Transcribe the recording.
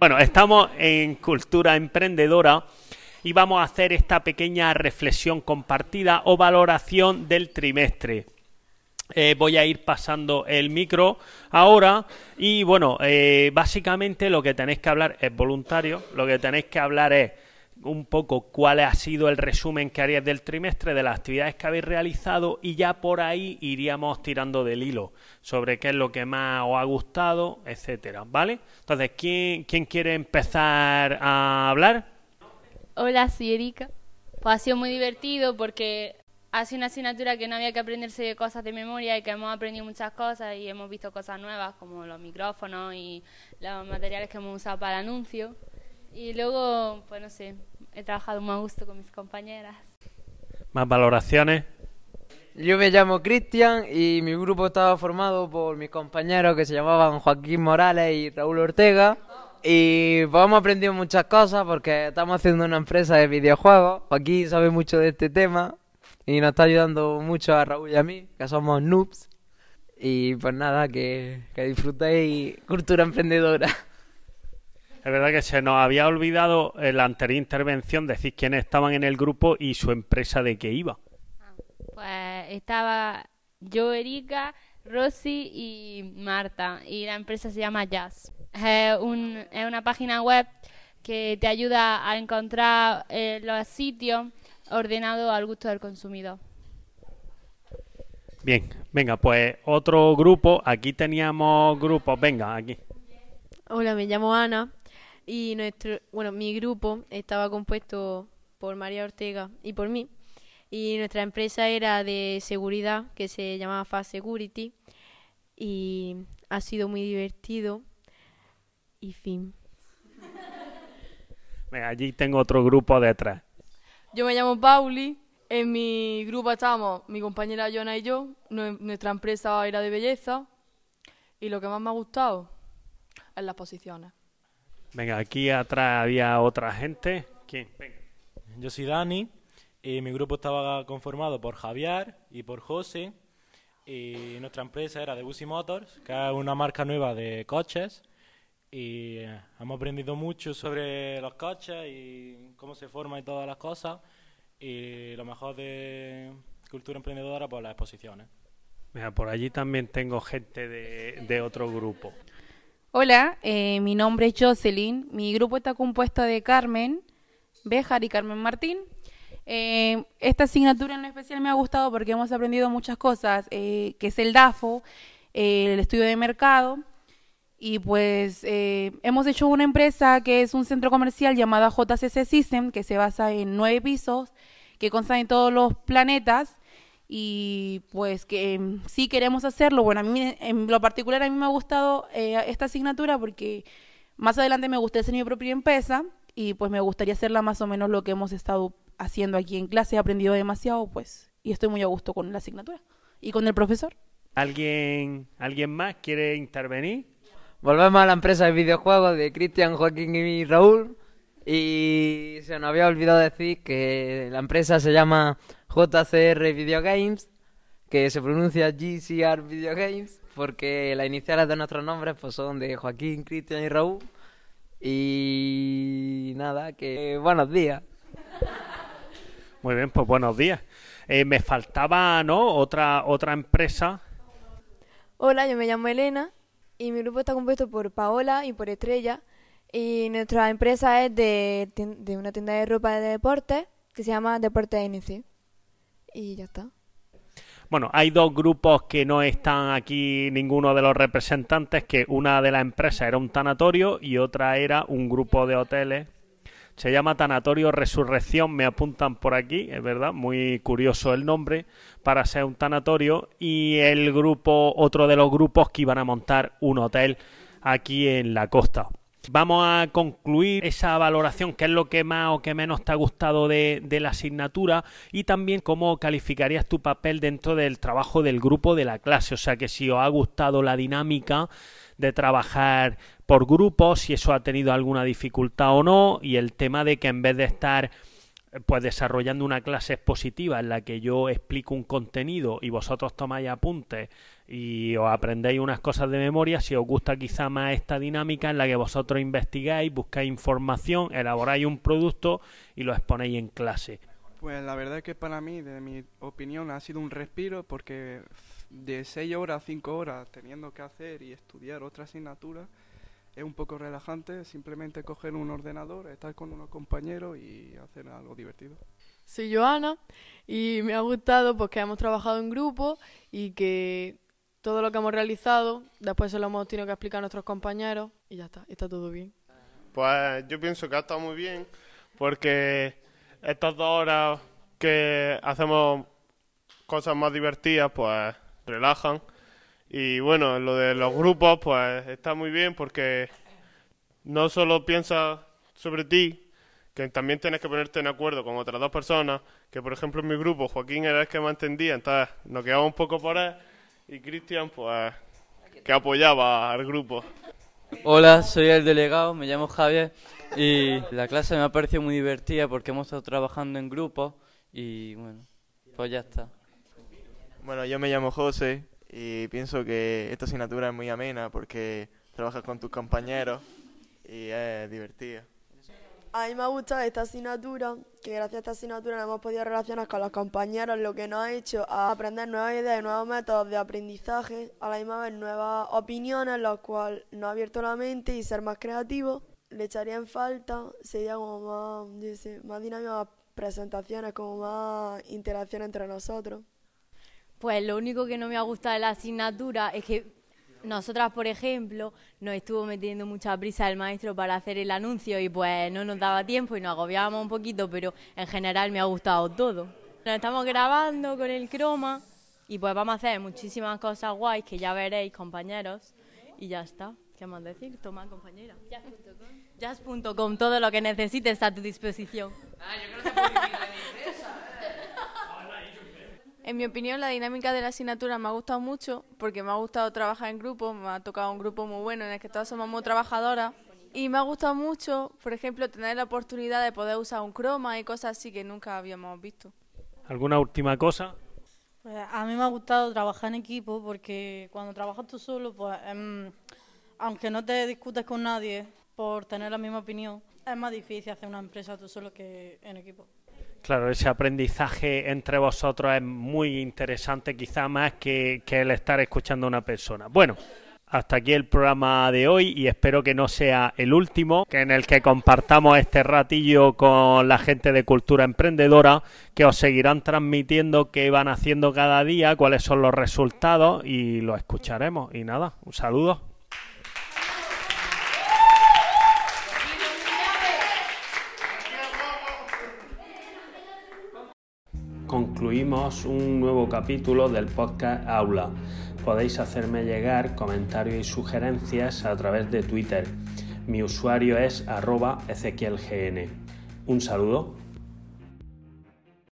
Bueno, estamos en Cultura Emprendedora y vamos a hacer esta pequeña reflexión compartida o valoración del trimestre. Eh, voy a ir pasando el micro ahora y bueno, eh, básicamente lo que tenéis que hablar es voluntario, lo que tenéis que hablar es un poco cuál ha sido el resumen que haríais del trimestre, de las actividades que habéis realizado y ya por ahí iríamos tirando del hilo sobre qué es lo que más os ha gustado, etcétera, ¿vale? Entonces, ¿quién, quién quiere empezar a hablar? Hola, soy Erika. Pues ha sido muy divertido porque ha sido una asignatura que no había que aprenderse de cosas de memoria y que hemos aprendido muchas cosas y hemos visto cosas nuevas como los micrófonos y los materiales que hemos usado para el anuncio. Y luego, pues no sé, he trabajado muy a gusto con mis compañeras. ¿Más valoraciones? Yo me llamo Cristian y mi grupo estaba formado por mis compañeros que se llamaban Joaquín Morales y Raúl Ortega. Y pues hemos aprendido muchas cosas porque estamos haciendo una empresa de videojuegos. Joaquín sabe mucho de este tema y nos está ayudando mucho a Raúl y a mí, que somos noobs. Y pues nada, que, que disfrutéis cultura emprendedora. Es verdad que se nos había olvidado en la anterior intervención decir quiénes estaban en el grupo y su empresa de qué iba. Pues estaba yo, Erika, Rosy y Marta. Y la empresa se llama Jazz. Es, un- es una página web que te ayuda a encontrar eh, los sitios ordenados al gusto del consumidor. Bien, venga, pues otro grupo. Aquí teníamos grupos. Venga, aquí. Hola, me llamo Ana y nuestro, bueno, mi grupo estaba compuesto por María Ortega y por mí y nuestra empresa era de seguridad que se llamaba Fast Security y ha sido muy divertido y fin. Venga, allí tengo otro grupo detrás. Yo me llamo Pauli. En mi grupo estábamos mi compañera Jonah y yo. Nue- Nuestra empresa era de belleza. Y lo que más me ha gustado es las posiciones. Venga, aquí atrás había otra gente. ¿Quién? Venga. Yo soy Dani y mi grupo estaba conformado por Javier y por José y nuestra empresa era Debussy Motors, que es una marca nueva de coches y eh, hemos aprendido mucho sobre los coches y cómo se forman y todas las cosas y lo mejor de cultura emprendedora pues las exposiciones. Venga, por allí también tengo gente de, de otro grupo. Hola, eh, mi nombre es Jocelyn. Mi grupo está compuesto de Carmen Béjar y Carmen Martín. Eh, esta asignatura en especial me ha gustado porque hemos aprendido muchas cosas, eh, que es el DAFO, eh, el estudio de mercado, y pues eh, hemos hecho una empresa que es un centro comercial llamada JCC System, que se basa en nueve pisos, que consta en todos los planetas, y pues que em, sí queremos hacerlo. Bueno, a mí en lo particular a mí me ha gustado eh, esta asignatura porque más adelante me gustaría hacer mi propia empresa y pues me gustaría hacerla más o menos lo que hemos estado haciendo aquí en clase. He aprendido demasiado, pues, y estoy muy a gusto con la asignatura y con el profesor. ¿Alguien, ¿Alguien más quiere intervenir? Volvemos a la empresa de videojuegos de Cristian, Joaquín y Raúl. Y se nos había olvidado decir que la empresa se llama JCR Video Games, que se pronuncia GCR Video Games, porque las iniciales de nuestros nombres pues, son de Joaquín, Cristian y Raúl. Y nada, que buenos días. Muy bien, pues buenos días. Eh, me faltaba, ¿no? Otra, otra empresa. Hola, yo me llamo Elena y mi grupo está compuesto por Paola y por Estrella y nuestra empresa es de, de una tienda de ropa de deporte que se llama Deporte NC y ya está. Bueno, hay dos grupos que no están aquí ninguno de los representantes, que una de las empresas era un tanatorio y otra era un grupo de hoteles. Se llama Tanatorio Resurrección, me apuntan por aquí, es verdad, muy curioso el nombre para ser un tanatorio. Y el grupo, otro de los grupos que iban a montar un hotel aquí en la costa. Vamos a concluir esa valoración, qué es lo que más o qué menos te ha gustado de, de la asignatura y también cómo calificarías tu papel dentro del trabajo del grupo de la clase. O sea, que si os ha gustado la dinámica de trabajar por grupos, si eso ha tenido alguna dificultad o no, y el tema de que en vez de estar pues desarrollando una clase expositiva en la que yo explico un contenido y vosotros tomáis apuntes y os aprendéis unas cosas de memoria, si os gusta quizá más esta dinámica en la que vosotros investigáis, buscáis información, elaboráis un producto y lo exponéis en clase. Pues la verdad es que para mí, de mi opinión, ha sido un respiro porque de 6 horas a 5 horas teniendo que hacer y estudiar otra asignatura es un poco relajante simplemente coger un ordenador, estar con unos compañeros y hacer algo divertido. Soy Joana y me ha gustado porque hemos trabajado en grupo y que todo lo que hemos realizado después se lo hemos tenido que explicar a nuestros compañeros y ya está, está todo bien. Pues yo pienso que ha estado muy bien porque estas dos horas que hacemos cosas más divertidas pues relajan y bueno, lo de los grupos pues está muy bien porque no solo piensas sobre ti, que también tienes que ponerte en acuerdo con otras dos personas, que por ejemplo en mi grupo Joaquín era el que me entendía, entonces nos quedaba un poco por él y Cristian pues que apoyaba al grupo. Hola, soy el delegado, me llamo Javier y la clase me ha parecido muy divertida porque hemos estado trabajando en grupo y bueno, pues ya está. Bueno, yo me llamo José y pienso que esta asignatura es muy amena porque trabajas con tus compañeros y es divertida. A mí me ha gustado esta asignatura, que gracias a esta asignatura nos hemos podido relacionar con los compañeros, lo que nos ha hecho aprender nuevas ideas y nuevos métodos de aprendizaje, a la misma vez nuevas opiniones, lo cual nos ha abierto la mente y ser más creativos. Le echaría en falta, sería como más, yo sé, más dinámica, más presentaciones, como más interacción entre nosotros. Pues lo único que no me ha gustado de la asignatura es que nosotras, por ejemplo, nos estuvo metiendo mucha prisa el maestro para hacer el anuncio y pues no nos daba tiempo y nos agobiábamos un poquito, pero en general me ha gustado todo. Nos estamos grabando con el croma y pues vamos a hacer muchísimas cosas guays que ya veréis, compañeros, y ya está. ¿Qué más decir? Toma, compañera. Jazz.com. Jazz.com, todo lo que necesites está a tu disposición. En mi opinión, la dinámica de la asignatura me ha gustado mucho porque me ha gustado trabajar en grupo, me ha tocado un grupo muy bueno en el que todas somos muy trabajadoras. Y me ha gustado mucho, por ejemplo, tener la oportunidad de poder usar un croma y cosas así que nunca habíamos visto. ¿Alguna última cosa? Pues a mí me ha gustado trabajar en equipo porque cuando trabajas tú solo, pues em, aunque no te discutes con nadie por tener la misma opinión, es más difícil hacer una empresa tú solo que en equipo. Claro, ese aprendizaje entre vosotros es muy interesante, quizá más que, que el estar escuchando a una persona. Bueno, hasta aquí el programa de hoy y espero que no sea el último, que en el que compartamos este ratillo con la gente de Cultura Emprendedora, que os seguirán transmitiendo qué van haciendo cada día, cuáles son los resultados y lo escucharemos. Y nada, un saludo. Concluimos un nuevo capítulo del podcast Aula. Podéis hacerme llegar comentarios y sugerencias a través de Twitter. Mi usuario es arroba ezequielgn. Un saludo.